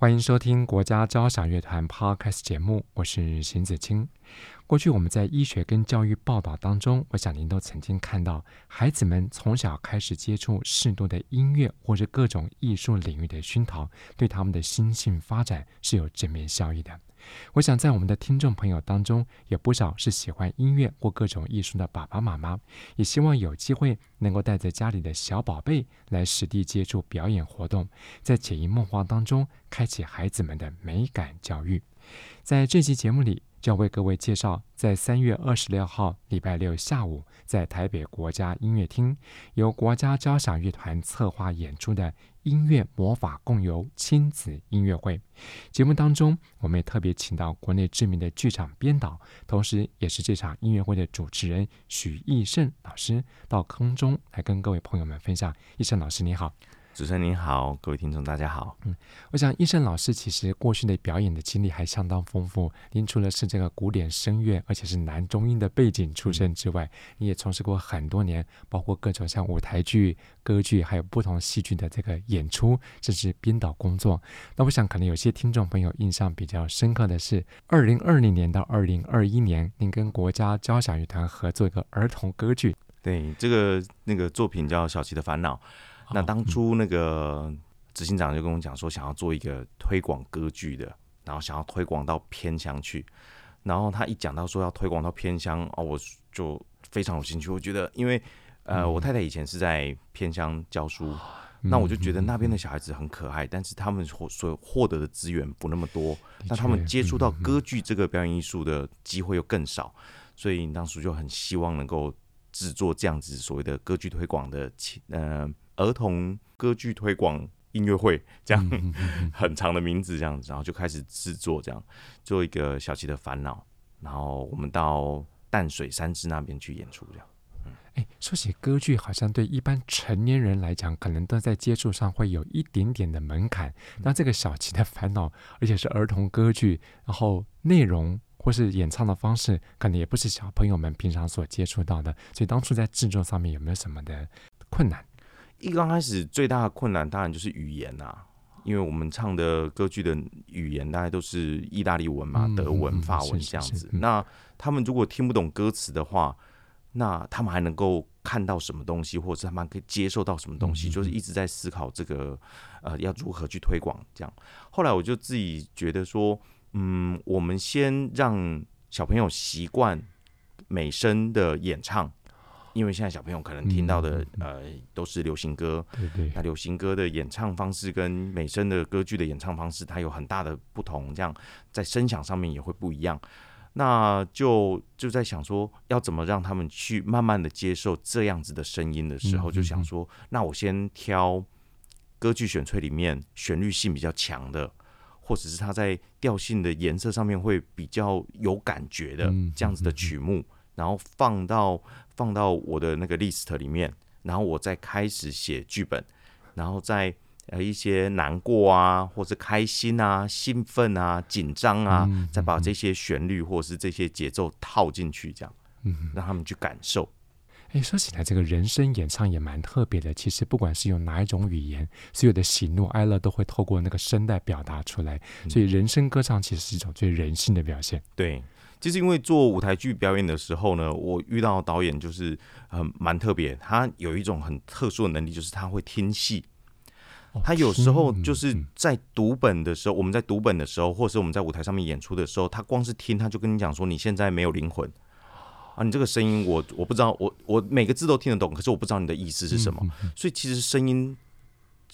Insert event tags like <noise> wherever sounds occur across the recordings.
欢迎收听国家交响乐团 Podcast 节目，我是邢子清。过去我们在医学跟教育报道当中，我想您都曾经看到，孩子们从小开始接触适度的音乐或者各种艺术领域的熏陶，对他们的心性发展是有正面效益的。我想，在我们的听众朋友当中，有不少是喜欢音乐或各种艺术的爸爸妈妈，也希望有机会能够带着家里的小宝贝来实地接触表演活动，在潜移默化当中开启孩子们的美感教育。在这期节目里，就要为各位介绍，在三月二十六号礼拜六下午，在台北国家音乐厅由国家交响乐团策划演出的音乐魔法共游亲子音乐会。节目当中，我们也特别请到国内知名的剧场编导，同时也是这场音乐会的主持人许艺胜老师，到空中来跟各位朋友们分享。艺胜老师，你好。主持人您好，各位听众大家好。嗯，我想医生老师其实过去的表演的经历还相当丰富。您除了是这个古典声乐，而且是男中音的背景出身之外，嗯、你也从事过很多年，包括各种像舞台剧、歌剧，还有不同戏剧的这个演出，甚至编导工作。那我想可能有些听众朋友印象比较深刻的是，二零二零年到二零二一年，您跟国家交响乐团合作一个儿童歌剧。对，这个那个作品叫《小琪的烦恼》。那当初那个执行长就跟我讲说，想要做一个推广歌剧的，然后想要推广到偏乡去。然后他一讲到说要推广到偏乡哦，我就非常有兴趣。我觉得，因为呃，我太太以前是在偏乡教书，那我就觉得那边的小孩子很可爱，但是他们所所获得的资源不那么多，那他们接触到歌剧这个表演艺术的机会又更少，所以当时就很希望能够制作这样子所谓的歌剧推广的，呃。儿童歌剧推广音乐会，这样很长的名字，这样子，然后就开始制作，这样做一个小琪的烦恼，然后我们到淡水三芝那边去演出，这样。哎，说起歌剧，好像对一般成年人来讲，可能都在接触上会有一点点的门槛。那这个小琪的烦恼，而且是儿童歌剧，然后内容或是演唱的方式，可能也不是小朋友们平常所接触到的。所以当初在制作上面有没有什么的困难？一刚开始最大的困难当然就是语言呐、啊，因为我们唱的歌剧的语言大概都是意大利文嘛、嗯、德文、法文这样子。那他们如果听不懂歌词的话，那他们还能够看到什么东西，或者是他们可以接受到什么东西？嗯、就是一直在思考这个呃要如何去推广这样。后来我就自己觉得说，嗯，我们先让小朋友习惯美声的演唱。因为现在小朋友可能听到的、嗯、呃都是流行歌，对对，那流行歌的演唱方式跟美声的歌剧的演唱方式，它有很大的不同，这样在声响上面也会不一样。那就就在想说，要怎么让他们去慢慢的接受这样子的声音的时候，嗯、就想说，那我先挑歌剧选粹里面旋律性比较强的，或者是它在调性的颜色上面会比较有感觉的这样子的曲目。然后放到放到我的那个 list 里面，然后我再开始写剧本，然后再呃一些难过啊，或者开心啊、兴奋啊、紧张啊，嗯、再把这些旋律或者是这些节奏套进去，这样，嗯，让他们去感受。哎，说起来，这个人声演唱也蛮特别的。其实不管是用哪一种语言，所有的喜怒哀乐都会透过那个声带表达出来。所以人声歌唱其实是一种最人性的表现。对。就是因为做舞台剧表演的时候呢，我遇到导演就是很蛮特别，他有一种很特殊的能力，就是他会听戏。他有时候就是在读本的时候，我们在读本的时候，或者是我们在舞台上面演出的时候，他光是听，他就跟你讲说：“你现在没有灵魂啊，你这个声音我我不知道，我我每个字都听得懂，可是我不知道你的意思是什么。”所以其实声音。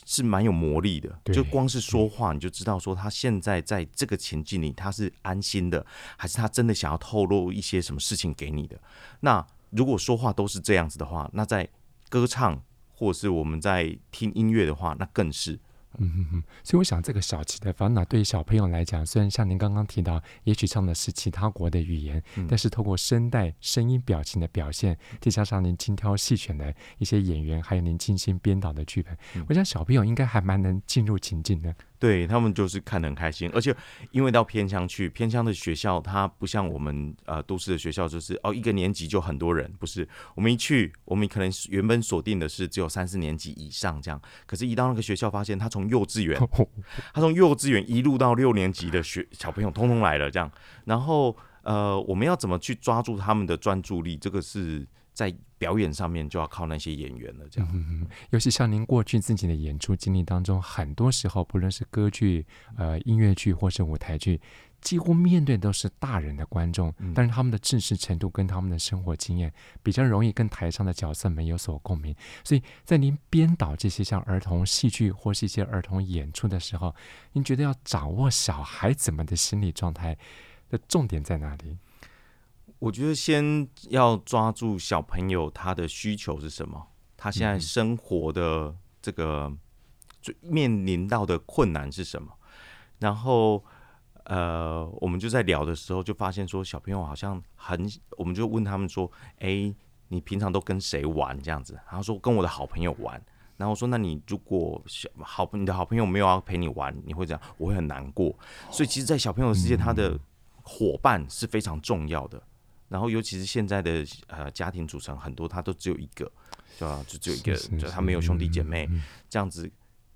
是蛮有魔力的，就光是说话你就知道说他现在在这个情境里他是安心的，还是他真的想要透露一些什么事情给你的。那如果说话都是这样子的话，那在歌唱或是我们在听音乐的话，那更是嗯哼哼，所以我想，这个小琪的烦恼对于小朋友来讲，虽然像您刚刚提到，也许唱的是其他国的语言，嗯、但是透过声带、声音、表情的表现，再加上您精挑细选的一些演员，还有您精心编导的剧本，嗯、我想小朋友应该还蛮能进入情境的。对，他们就是看得很开心，而且因为到偏乡去，偏乡的学校它不像我们呃都市的学校，就是哦一个年级就很多人，不是。我们一去，我们可能原本锁定的是只有三四年级以上这样，可是，一到那个学校，发现他从幼稚园，<laughs> 他从幼稚园一路到六年级的学小朋友，通通来了这样。然后呃，我们要怎么去抓住他们的专注力？这个是。在表演上面就要靠那些演员了，这样。嗯，尤其像您过去自己的演出经历当中，很多时候不论是歌剧、呃音乐剧或是舞台剧，几乎面对都是大人的观众，嗯、但是他们的知识程度跟他们的生活经验比较容易跟台上的角色们有所共鸣。所以在您编导这些像儿童戏剧或是一些儿童演出的时候，您觉得要掌握小孩子们的心理状态的重点在哪里？我觉得先要抓住小朋友他的需求是什么，他现在生活的这个最面临到的困难是什么，然后呃，我们就在聊的时候就发现说，小朋友好像很，我们就问他们说，哎，你平常都跟谁玩这样子？然后说跟我的好朋友玩。然后说，那你如果小好你的好朋友没有要陪你玩，你会这样？我会很难过。所以其实，在小朋友的世界，他的伙伴是非常重要的。然后，尤其是现在的呃家庭组成很多，他都只有一个，对吧？就只有一个，是是是就他没有兄弟姐妹这样子。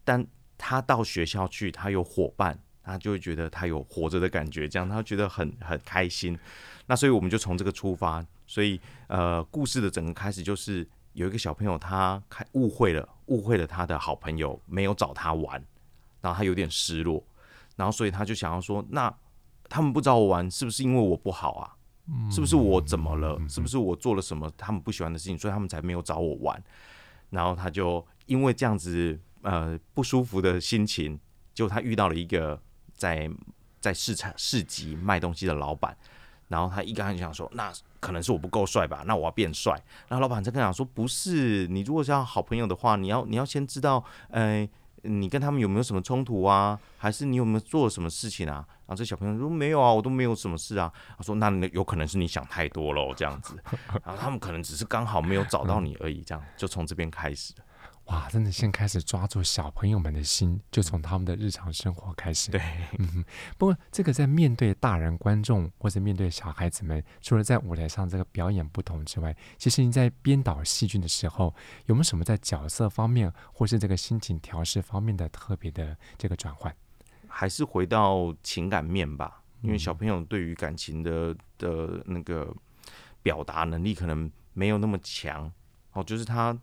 但他到学校去，他有伙伴，他就会觉得他有活着的感觉，这样他觉得很很开心。那所以我们就从这个出发，所以呃，故事的整个开始就是有一个小朋友他开误会了，误会了他的好朋友没有找他玩，然后他有点失落，然后所以他就想要说，那他们不找我玩，是不是因为我不好啊？是不是我怎么了？是不是我做了什么他们不喜欢的事情，所以他们才没有找我玩？然后他就因为这样子呃不舒服的心情，就他遇到了一个在在市场市集卖东西的老板，然后他一刚开始想说，那可能是我不够帅吧？那我要变帅。然后老板在跟他讲说，不是，你如果是要好朋友的话，你要你要先知道，呃。你跟他们有没有什么冲突啊？还是你有没有做什么事情啊？然后这小朋友说没有啊，我都没有什么事啊。他说那有可能是你想太多了这样子，然后他们可能只是刚好没有找到你而已，这样就从这边开始。哇，真的先开始抓住小朋友们的心，就从他们的日常生活开始。对，嗯，不过这个在面对大人观众或者面对小孩子们，除了在舞台上这个表演不同之外，其实你在编导戏剧的时候，有没有什么在角色方面或是这个心情调试方面的特别的这个转换？还是回到情感面吧，因为小朋友对于感情的的那个表达能力可能没有那么强，哦，就是他。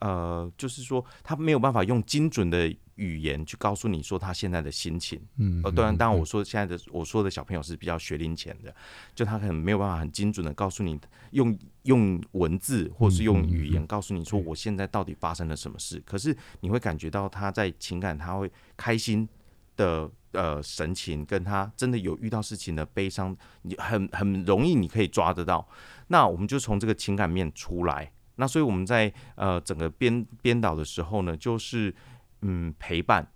呃，就是说，他没有办法用精准的语言去告诉你说他现在的心情。嗯，呃，当然，当然，我说现在的我说的小朋友是比较学龄前的，就他可能没有办法很精准的告诉你，用用文字或是用语言告诉你说我现在到底发生了什么事。可是你会感觉到他在情感，他会开心的呃神情，跟他真的有遇到事情的悲伤，你很很容易你可以抓得到。那我们就从这个情感面出来。那所以我们在呃整个编编导的时候呢，就是嗯陪伴，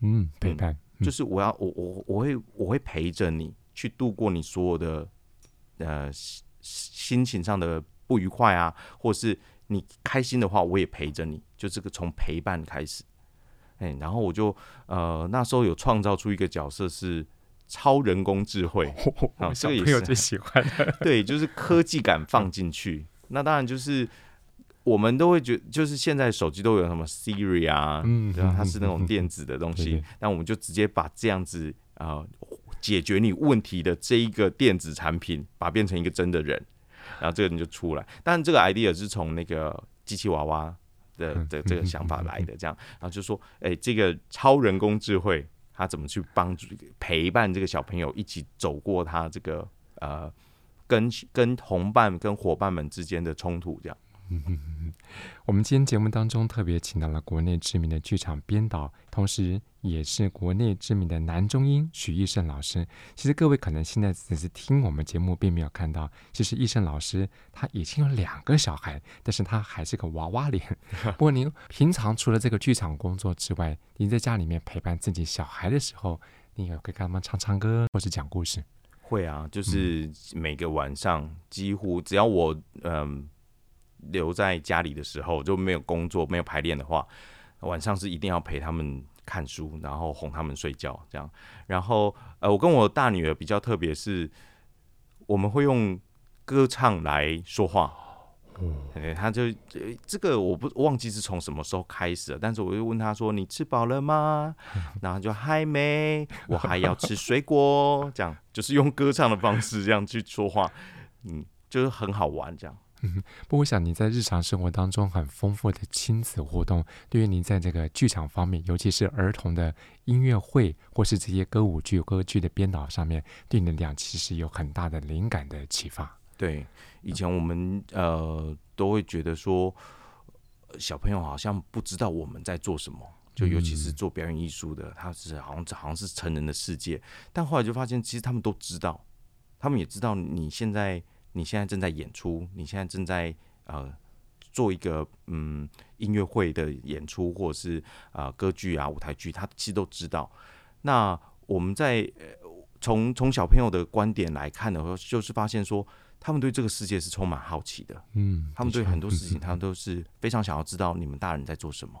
嗯陪伴，嗯、就是我要我我我会我会陪着你去度过你所有的呃心情上的不愉快啊，或是你开心的话，我也陪着你，就这个从陪伴开始，哎、欸，然后我就呃那时候有创造出一个角色是超人工智慧，啊、哦，小朋友最喜欢的，<laughs> 对，就是科技感放进去，那当然就是。我们都会觉得，就是现在手机都有什么 Siri 啊，嗯，对吧？它是那种电子的东西，那我们就直接把这样子啊、呃、解决你问题的这一个电子产品，把它变成一个真的人，然后这个人就出来。但这个 idea 是从那个机器娃娃的的这个想法来的，这样，然后就说，哎，这个超人工智慧，它怎么去帮助陪伴这个小朋友一起走过他这个呃跟跟同伴跟伙伴们之间的冲突，这样。<laughs> 我们今天节目当中特别请到了国内知名的剧场编导，同时也是国内知名的男中音许艺胜老师。其实各位可能现在只是听我们节目，并没有看到，其实艺胜老师他已经有两个小孩，但是他还是个娃娃脸。<laughs> 不过您平常除了这个剧场工作之外，您在家里面陪伴自己小孩的时候，你也会跟他们唱唱歌，或是讲故事？会啊，就是每个晚上几乎只要我嗯。留在家里的时候就没有工作，没有排练的话，晚上是一定要陪他们看书，然后哄他们睡觉，这样。然后呃，我跟我大女儿比较特别，是我们会用歌唱来说话。嗯，他就这个我不忘记是从什么时候开始了，但是我就问他说：“你吃饱了吗？”然后就还没，我还要吃水果，这样就是用歌唱的方式这样去说话，嗯，就是很好玩这样。嗯，<laughs> 不过我想你在日常生活当中很丰富的亲子活动，对于您在这个剧场方面，尤其是儿童的音乐会或是这些歌舞剧、歌剧的编导上面，对你的俩其实有很大的灵感的启发。对，以前我们呃都会觉得说，小朋友好像不知道我们在做什么，就尤其是做表演艺术的，他是好像好像是成人的世界，但后来就发现，其实他们都知道，他们也知道你现在。你现在正在演出，你现在正在呃做一个嗯音乐会的演出，或者是啊、呃、歌剧啊舞台剧，他其实都知道。那我们在从从小朋友的观点来看的话，就是发现说，他们对这个世界是充满好奇的，嗯，他们对很多事情，<laughs> 他们都是非常想要知道你们大人在做什么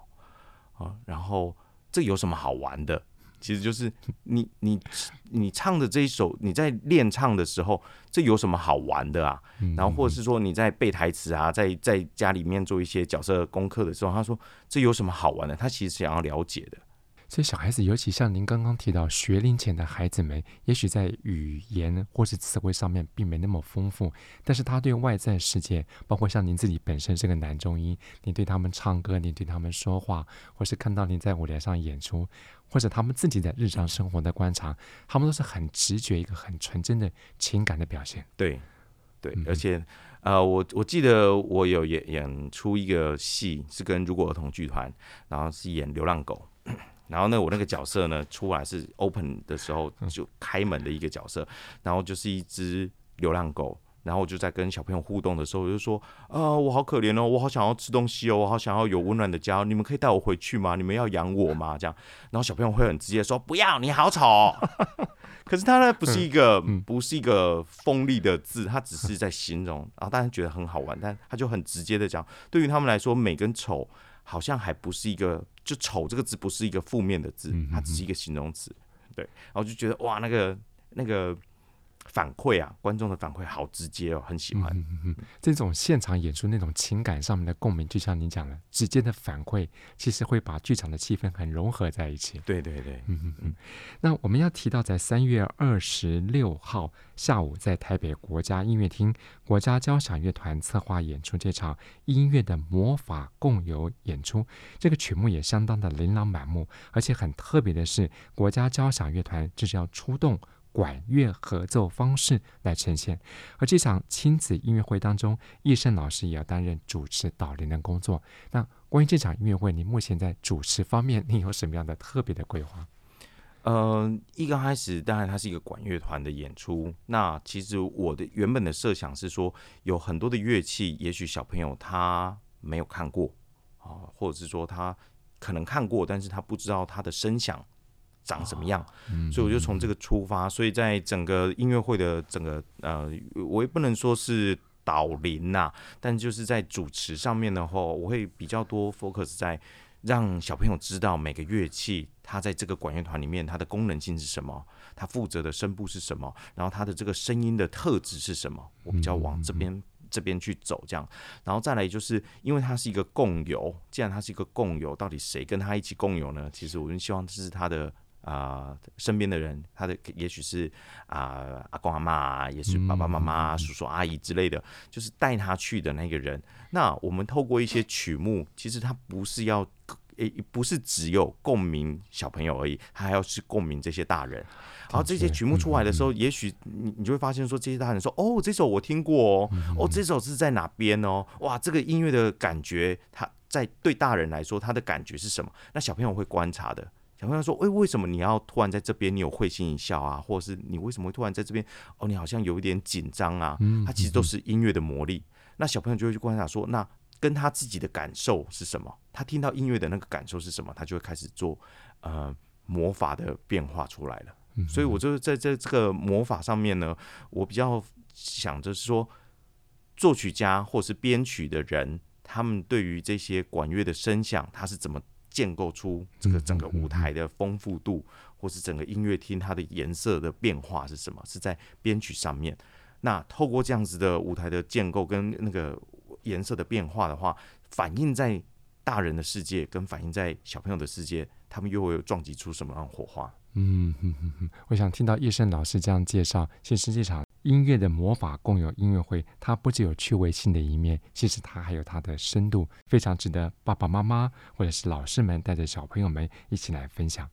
啊，然后这有什么好玩的？其实就是你你你唱的这一首，你在练唱的时候，这有什么好玩的啊？然后或者是说你在背台词啊，在在家里面做一些角色功课的时候，他说这有什么好玩的？他其实想要了解的。所以小孩子，尤其像您刚刚提到学龄前的孩子们，也许在语言或是词汇上面并没那么丰富，但是他对外在世界，包括像您自己本身是个男中音，你对他们唱歌，你对他们说话，或是看到您在舞台上演出，或者他们自己在日常生活的观察，他们都是很直觉，一个很纯真的情感的表现。对，对，而且呃，我我记得我有演演出一个戏，是跟如果儿童剧团，然后是演流浪狗。然后呢，我那个角色呢，出来是 open 的时候就开门的一个角色，然后就是一只流浪狗，然后我就在跟小朋友互动的时候，我就说啊、呃，我好可怜哦，我好想要吃东西哦，我好想要有温暖的家，你们可以带我回去吗？你们要养我吗？这样，然后小朋友会很直接说不要，你好丑。<laughs> 可是他呢，不是一个不是一个锋利的字，他只是在形容，然后大家觉得很好玩，但他就很直接的讲，对于他们来说，美跟丑。好像还不是一个，就丑这个字不是一个负面的字，它只是一个形容词，对。然后就觉得哇，那个那个。反馈啊，观众的反馈好直接哦，很喜欢。嗯嗯，这种现场演出那种情感上面的共鸣，就像您讲的，直接的反馈，其实会把剧场的气氛很融合在一起。对对对，嗯嗯嗯。那我们要提到，在三月二十六号下午，在台北国家音乐厅，国家交响乐团策划演出这场音乐的魔法共有演出，这个曲目也相当的琳琅满目，而且很特别的是，国家交响乐团这是要出动。管乐合奏方式来呈现，而这场亲子音乐会当中，艺胜老师也要担任主持导聆的工作。那关于这场音乐会，你目前在主持方面，你有什么样的特别的规划？呃，一刚开始，当然它是一个管乐团的演出。那其实我的原本的设想是说，有很多的乐器，也许小朋友他没有看过啊，或者是说他可能看过，但是他不知道他的声响。长什么样？所以我就从这个出发。所以在整个音乐会的整个呃，我也不能说是导聆呐，但就是在主持上面的话，我会比较多 focus 在让小朋友知道每个乐器它在这个管乐团里面它的功能性是什么，它负责的声部是什么，然后它的这个声音的特质是什么。我比较往这边这边去走，这样，然后再来就是因为它是一个共有，既然它是一个共有，到底谁跟他一起共有呢？其实我们希望这是他的。啊、呃，身边的人，他的也许是啊、呃、阿公阿妈，也是爸爸妈妈、叔叔阿姨之类的，就是带他去的那个人。那我们透过一些曲目，其实他不是要诶，不是只有共鸣小朋友而已，他还要去共鸣这些大人。然后这些曲目出来的时候，也许你你就会发现说，这些大人说，哦，这首我听过哦，哦，这首是在哪边哦？哇，这个音乐的感觉，他在对大人来说，他的感觉是什么？那小朋友会观察的。小朋友说，诶，为什么你要突然在这边？你有会心一笑啊，或者是你为什么会突然在这边？哦，你好像有一点紧张啊。他其实都是音乐的魔力。那小朋友就会去观察说，那。跟他自己的感受是什么？他听到音乐的那个感受是什么？他就会开始做呃魔法的变化出来了。嗯、所以，我就是在在这个魔法上面呢，我比较想着是说，作曲家或是编曲的人，他们对于这些管乐的声响，他是怎么建构出这个整个舞台的丰富度，或是整个音乐厅它的颜色的变化是什么？是在编曲上面。那透过这样子的舞台的建构跟那个。颜色的变化的话，反映在大人的世界跟反映在小朋友的世界，他们又会有撞击出什么样的火花？嗯哼哼哼，我想听到叶盛老师这样介绍，其实这场音乐的魔法共有音乐会，它不只有趣味性的一面，其实它还有它的深度，非常值得爸爸妈妈或者是老师们带着小朋友们一起来分享。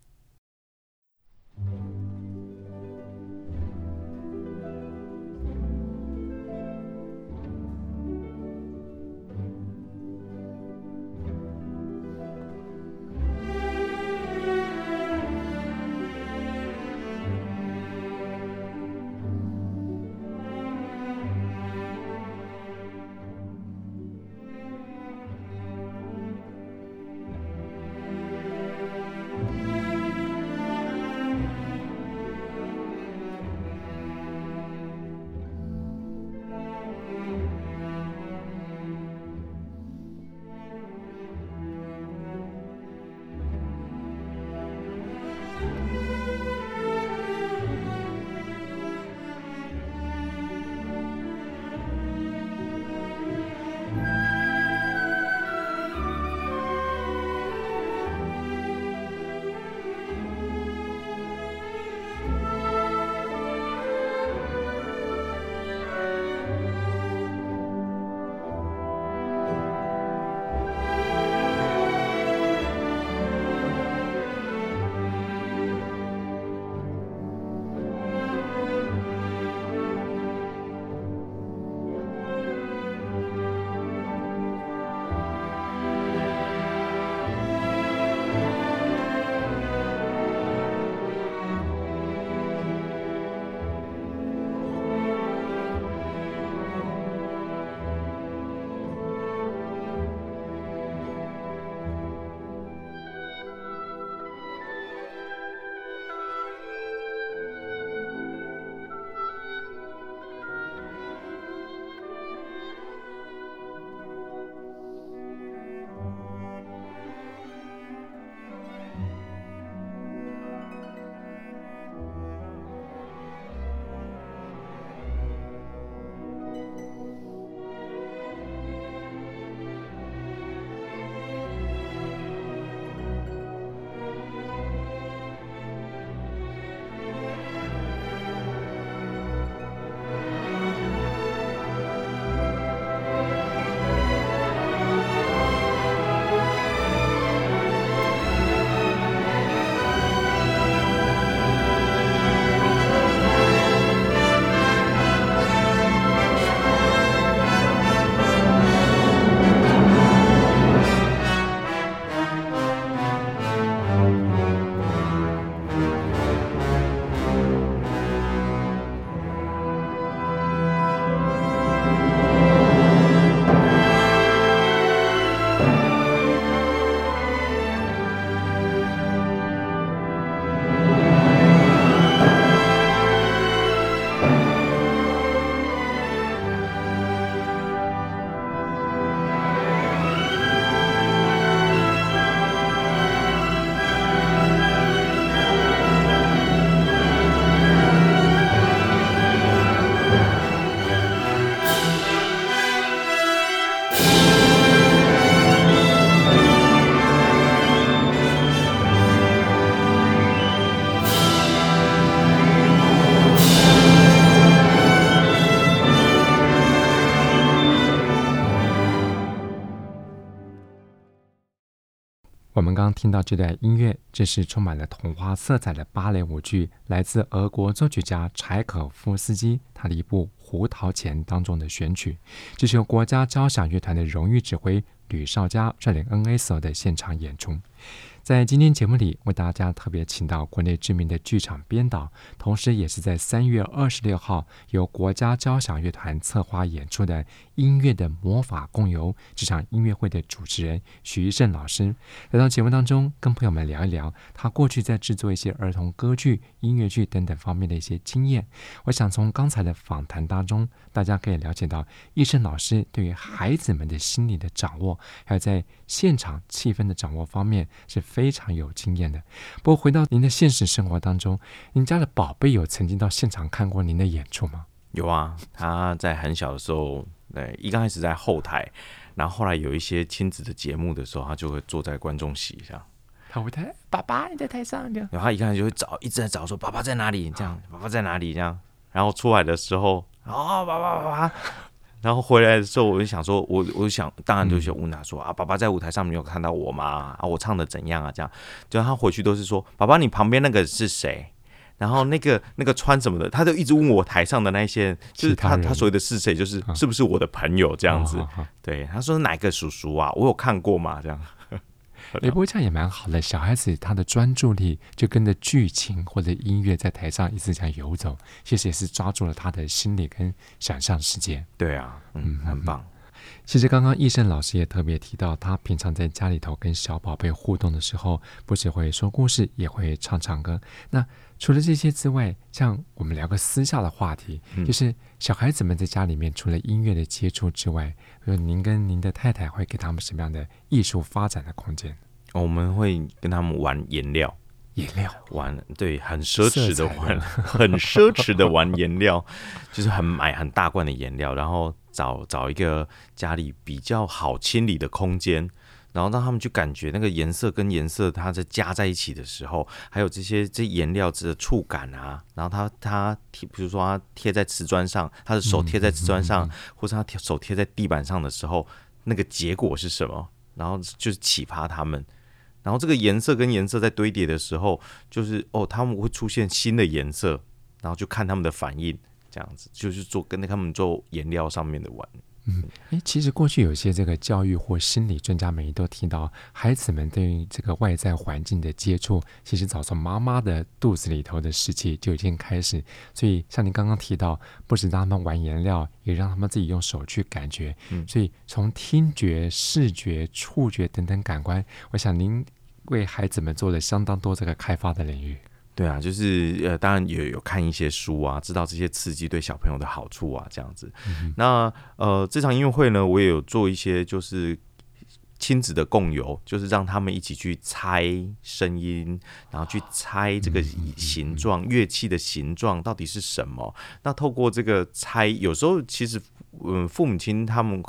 听到这段音乐，这是充满了童话色彩的芭蕾舞剧，来自俄国作曲家柴可夫斯基他的一部《胡桃钳》当中的选曲，这是由国家交响乐团的荣誉指挥吕绍佳率领 NSO 的现场演出。在今天节目里，为大家特别请到国内知名的剧场编导，同时也是在三月二十六号由国家交响乐团策划演出的《音乐的魔法共游》这场音乐会的主持人许一胜老师，来到节目当中，跟朋友们聊一聊他过去在制作一些儿童歌剧、音乐剧等等方面的一些经验。我想从刚才的访谈当中，大家可以了解到一胜老师对于孩子们的心理的掌握，还有在现场气氛的掌握方面是。非常有经验的。不过回到您的现实生活当中，您家的宝贝有曾经到现场看过您的演出吗？有啊，他在很小的时候，对，一刚开始在后台，然后后来有一些亲子的节目的时候，他就会坐在观众席上。他会台，爸爸你在台上这样，然后他一开始就会找，一直在找，说爸爸在哪里？这样，爸爸在哪里？这样，然后出来的时候，哦，爸爸，爸爸。然后回来的时候，我就想说，我我就想，当然就是问他说、嗯、啊，爸爸在舞台上没有看到我吗？啊，我唱的怎样啊？这样，就他回去都是说，爸爸，你旁边那个是谁？然后那个那个穿什么的，他就一直问我台上的那些，就是他他所谓的是谁，就是是不是我的朋友这样子？啊、对，他说哪个叔叔啊？我有看过吗？这样。也不过这样也蛮好的，小孩子他的专注力就跟着剧情或者音乐在台上一直这样游走，其实也是抓住了他的心理跟想象世界。对啊，嗯，很棒。其实刚刚医生老师也特别提到，他平常在家里头跟小宝贝互动的时候，不只会说故事，也会唱唱歌。那除了这些之外，像我们聊个私下的话题，嗯、就是小孩子们在家里面除了音乐的接触之外，呃，您跟您的太太会给他们什么样的艺术发展的空间？我们会跟他们玩颜料，颜料。玩，对，很奢侈的玩，<laughs> 很奢侈的玩颜料，就是很买很大罐的颜料，然后找找一个家里比较好清理的空间，然后让他们去感觉那个颜色跟颜色它在加在一起的时候，还有这些这颜料的触感啊，然后他他贴，比如说他贴在瓷砖上，他的手贴在瓷砖上，嗯嗯嗯嗯、或者他手贴在地板上的时候，那个结果是什么？然后就是启发他们。然后这个颜色跟颜色在堆叠的时候，就是哦，他们会出现新的颜色，然后就看他们的反应，这样子就是做跟他们做颜料上面的玩。嗯，诶，其实过去有些这个教育或心理专家们都提到，孩子们对于这个外在环境的接触，其实早从妈妈的肚子里头的时期就已经开始。所以像您刚刚提到，不止让他们玩颜料，也让他们自己用手去感觉。嗯，所以从听觉、视觉、触觉等等感官，我想您为孩子们做了相当多这个开发的领域。对啊，就是呃，当然也有看一些书啊，知道这些刺激对小朋友的好处啊，这样子。嗯、那呃，这场音乐会呢，我也有做一些就是亲子的共游，就是让他们一起去猜声音，然后去猜这个形状、乐器的形状到底是什么。那透过这个猜，有时候其实嗯，父母亲他们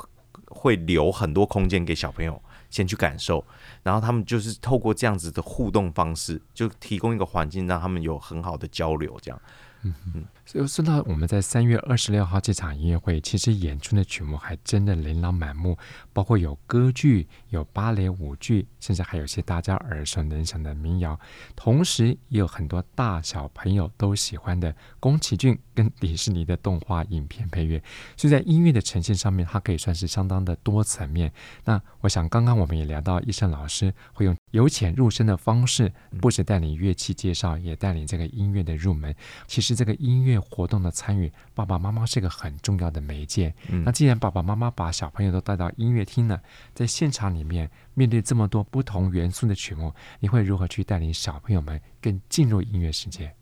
会留很多空间给小朋友。先去感受，然后他们就是透过这样子的互动方式，就提供一个环境，让他们有很好的交流，这样。嗯。哼，所以说到我们在三月二十六号这场音乐会，其实演出的曲目还真的琳琅满目，包括有歌剧、有芭蕾舞剧，甚至还有些大家耳熟能详的民谣，同时也有很多大小朋友都喜欢的宫崎骏跟迪士尼的动画影片配乐，所以在音乐的呈现上面，它可以算是相当的多层面。那我想刚刚我们也聊到，医生老师会用由浅入深的方式，不止带领乐器介绍，也带领这个音乐的入门。其实这个音乐活动的参与，爸爸妈妈是个很重要的媒介。嗯、那既然爸爸妈妈把小朋友都带到音乐厅了，在现场里面面对这么多不同元素的曲目，你会如何去带领小朋友们更进入音乐世界？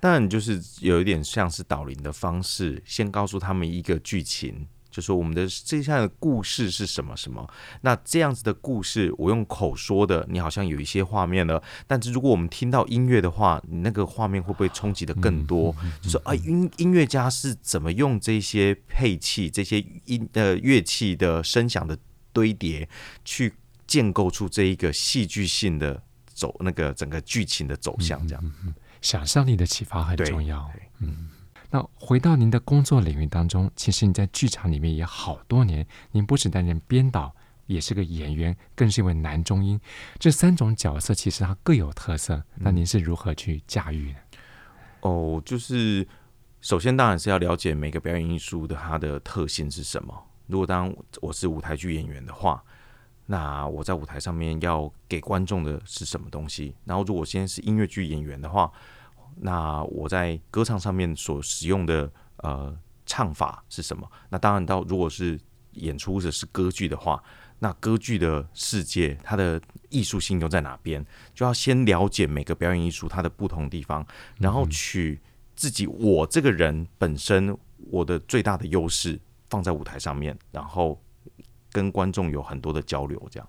当然，就是有一点像是导聆的方式，先告诉他们一个剧情。就说我们的这下的故事是什么什么？那这样子的故事，我用口说的，你好像有一些画面了。但是如果我们听到音乐的话，你那个画面会不会冲击的更多？嗯嗯嗯嗯、就说啊，音音乐家是怎么用这些配器、这些音呃乐器的声响的堆叠，去建构出这一个戏剧性的走那个整个剧情的走向？这样，嗯、想象力的启发很重要。嗯。那回到您的工作领域当中，其实你在剧场里面也好多年，您不只担任编导，也是个演员，更是一位男中音。这三种角色其实它各有特色，那您是如何去驾驭呢？哦，就是首先当然是要了解每个表演艺术的它的特性是什么。如果当我是舞台剧演员的话，那我在舞台上面要给观众的是什么东西？然后如果现在是音乐剧演员的话，那我在歌唱上面所使用的呃唱法是什么？那当然到如果是演出者是歌剧的话，那歌剧的世界它的艺术性又在哪边？就要先了解每个表演艺术它的不同地方，然后取自己我这个人本身我的最大的优势放在舞台上面，然后。跟观众有很多的交流，这样。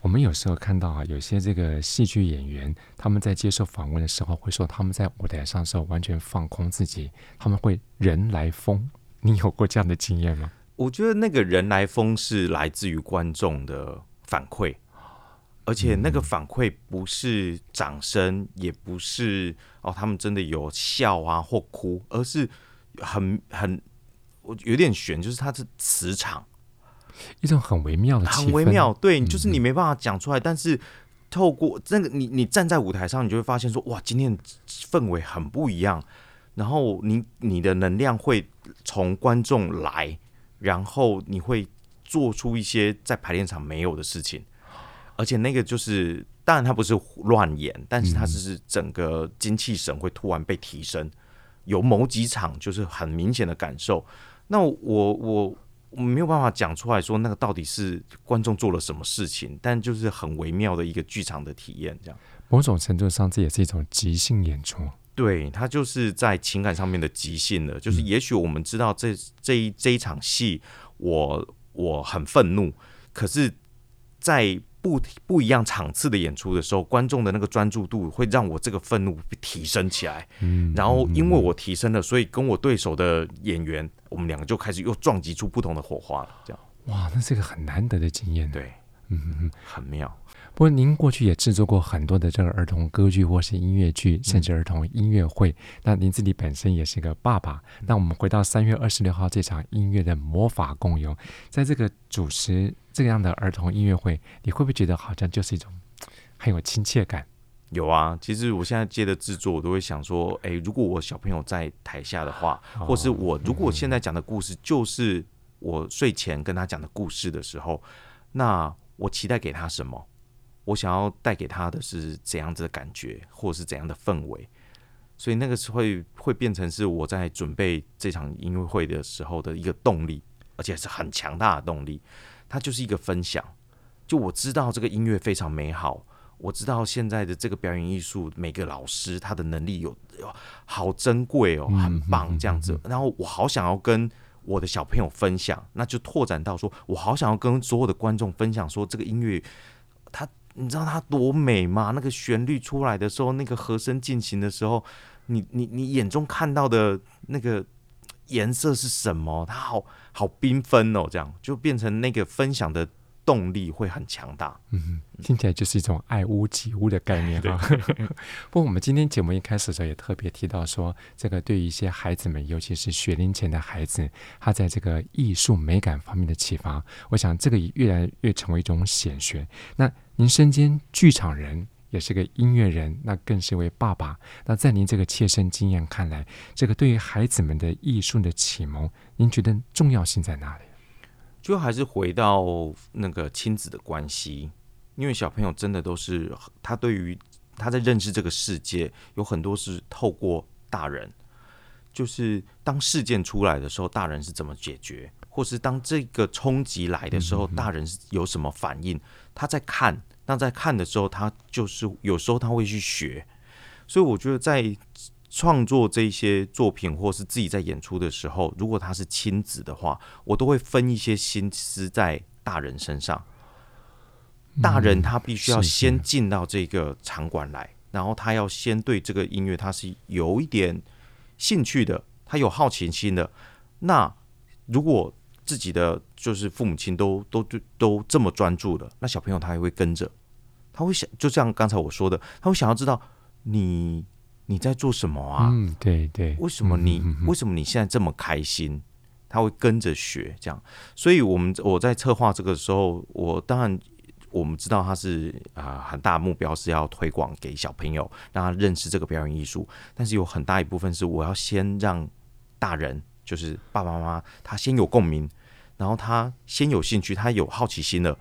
我们有时候看到啊，有些这个戏剧演员，他们在接受访问的时候会说，他们在舞台上的时候完全放空自己，他们会人来疯。<laughs> 你有过这样的经验吗？我觉得那个人来疯是来自于观众的反馈，而且那个反馈不是掌声，也不是哦，他们真的有笑啊或哭，而是很很，我有点悬，就是他是磁场。一种很微妙的气氛，很微妙，对，就是你没办法讲出来，嗯、但是透过那个你你站在舞台上，你就会发现说，哇，今天氛围很不一样，然后你你的能量会从观众来，然后你会做出一些在排练场没有的事情，而且那个就是，当然它不是乱演，但是它只是整个精气神会突然被提升，有某几场就是很明显的感受，那我我。没有办法讲出来说那个到底是观众做了什么事情，但就是很微妙的一个剧场的体验，这样。某种程度上，这也是一种即兴演出。对，它就是在情感上面的即兴了，就是也许我们知道这这一这一场戏，我我很愤怒，可是，在不不一样场次的演出的时候，观众的那个专注度会让我这个愤怒提升起来。嗯，然后因为我提升了，所以跟我对手的演员，我们两个就开始又撞击出不同的火花了。这样，哇，那是个很难得的经验。对，嗯，很妙。不过您过去也制作过很多的这个儿童歌剧或是音乐剧，甚至儿童音乐会。嗯、那您自己本身也是个爸爸。嗯、那我们回到三月二十六号这场音乐的魔法共游，在这个主持这样的儿童音乐会，你会不会觉得好像就是一种很有亲切感？有啊，其实我现在接的制作，我都会想说，哎，如果我小朋友在台下的话，哦、或是我如果现在讲的故事就是我睡前跟他讲的故事的时候，那我期待给他什么？我想要带给他的是怎样子的感觉，或者是怎样的氛围，所以那个是会会变成是我在准备这场音乐会的时候的一个动力，而且是很强大的动力。它就是一个分享，就我知道这个音乐非常美好，我知道现在的这个表演艺术，每个老师他的能力有好珍贵哦，很棒这样子。然后我好想要跟我的小朋友分享，那就拓展到说我好想要跟所有的观众分享，说这个音乐它。你知道它多美吗？那个旋律出来的时候，那个和声进行的时候，你你你眼中看到的那个颜色是什么？它好好缤纷哦，这样就变成那个分享的动力会很强大。嗯，听起来就是一种爱屋及乌的概念啊。<laughs> 不过我们今天节目一开始的时候也特别提到说，这个对于一些孩子们，尤其是学龄前的孩子，他在这个艺术美感方面的启发，我想这个也越来越成为一种显学。那您身兼剧场人，也是个音乐人，那更是一位爸爸。那在您这个切身经验看来，这个对于孩子们的艺术的启蒙，您觉得重要性在哪里？就还是回到那个亲子的关系，因为小朋友真的都是他对于他在认识这个世界，有很多是透过大人。就是当事件出来的时候，大人是怎么解决？或是当这个冲击来的时候，大人是有什么反应？他在看，那在看的时候，他就是有时候他会去学。所以我觉得在创作这些作品，或是自己在演出的时候，如果他是亲子的话，我都会分一些心思在大人身上。大人他必须要先进到这个场馆来，然后他要先对这个音乐他是有一点兴趣的，他有好奇心的。那如果自己的就是父母亲都都都都这么专注的，那小朋友他也会跟着，他会想，就像刚才我说的，他会想要知道你你在做什么啊？嗯，对对，为什么你为什么你现在这么开心？他会跟着学这样。所以我们我在策划这个时候，我当然我们知道他是啊、呃、很大的目标是要推广给小朋友，让他认识这个表演艺术。但是有很大一部分是我要先让大人，就是爸爸妈妈，他先有共鸣，然后他先有兴趣，他有好奇心了，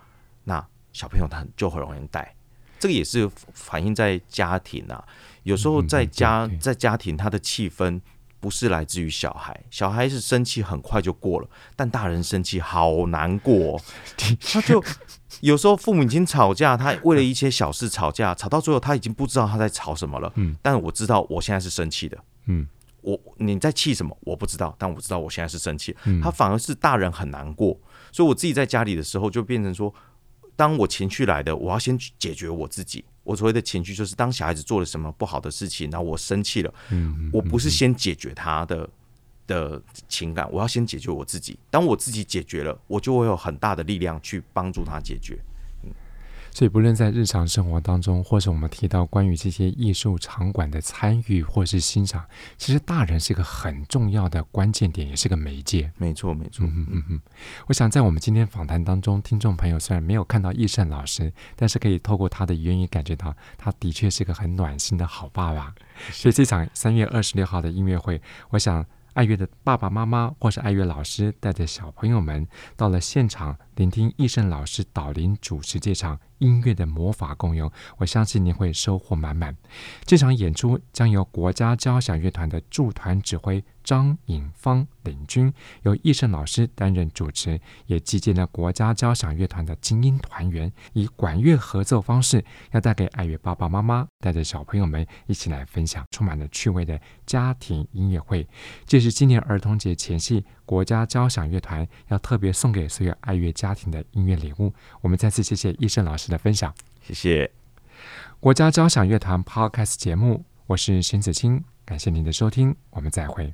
那小朋友他就很容易带。这个也是反映在家庭啊，有时候在家在家庭，他的气氛不是来自于小孩，小孩是生气很快就过了，但大人生气好难过，<laughs> 他就 <laughs> 有时候父母亲吵架，他为了一些小事吵架，吵到最后他已经不知道他在吵什么了。嗯，但我知道我现在是生气的。嗯，我你在气什么？我不知道，但我知道我现在是生气。他反而是大人很难过，所以我自己在家里的时候就变成说。当我情绪来的，我要先解决我自己。我所谓的情绪，就是当小孩子做了什么不好的事情，然后我生气了，我不是先解决他的的情感，我要先解决我自己。当我自己解决了，我就会有很大的力量去帮助他解决。所以，不论在日常生活当中，或是我们提到关于这些艺术场馆的参与或是欣赏，其实大人是一个很重要的关键点，也是个媒介。没错，没错。嗯嗯嗯。我想在我们今天访谈当中，听众朋友虽然没有看到易胜老师，但是可以透过他的言语感觉到，他的确是个很暖心的好爸爸。所以，这场三月二十六号的音乐会，我想爱乐的爸爸妈妈或是爱乐老师带着小朋友们到了现场，聆听易胜老师导聆主持这场。音乐的魔法共用，我相信你会收获满满。这场演出将由国家交响乐团的驻团指挥张颖芳领军，由易胜老师担任主持，也集结了国家交响乐团的精英团员，以管乐合奏方式，要带给爱乐爸爸妈妈，带着小朋友们一起来分享充满了趣味的家庭音乐会。这是今年儿童节前夕，国家交响乐团要特别送给所有爱乐家庭的音乐礼物。我们再次谢谢医生老师的分享，谢谢。国家交响乐团 Podcast 节目，我是邢子清，感谢您的收听，我们再会。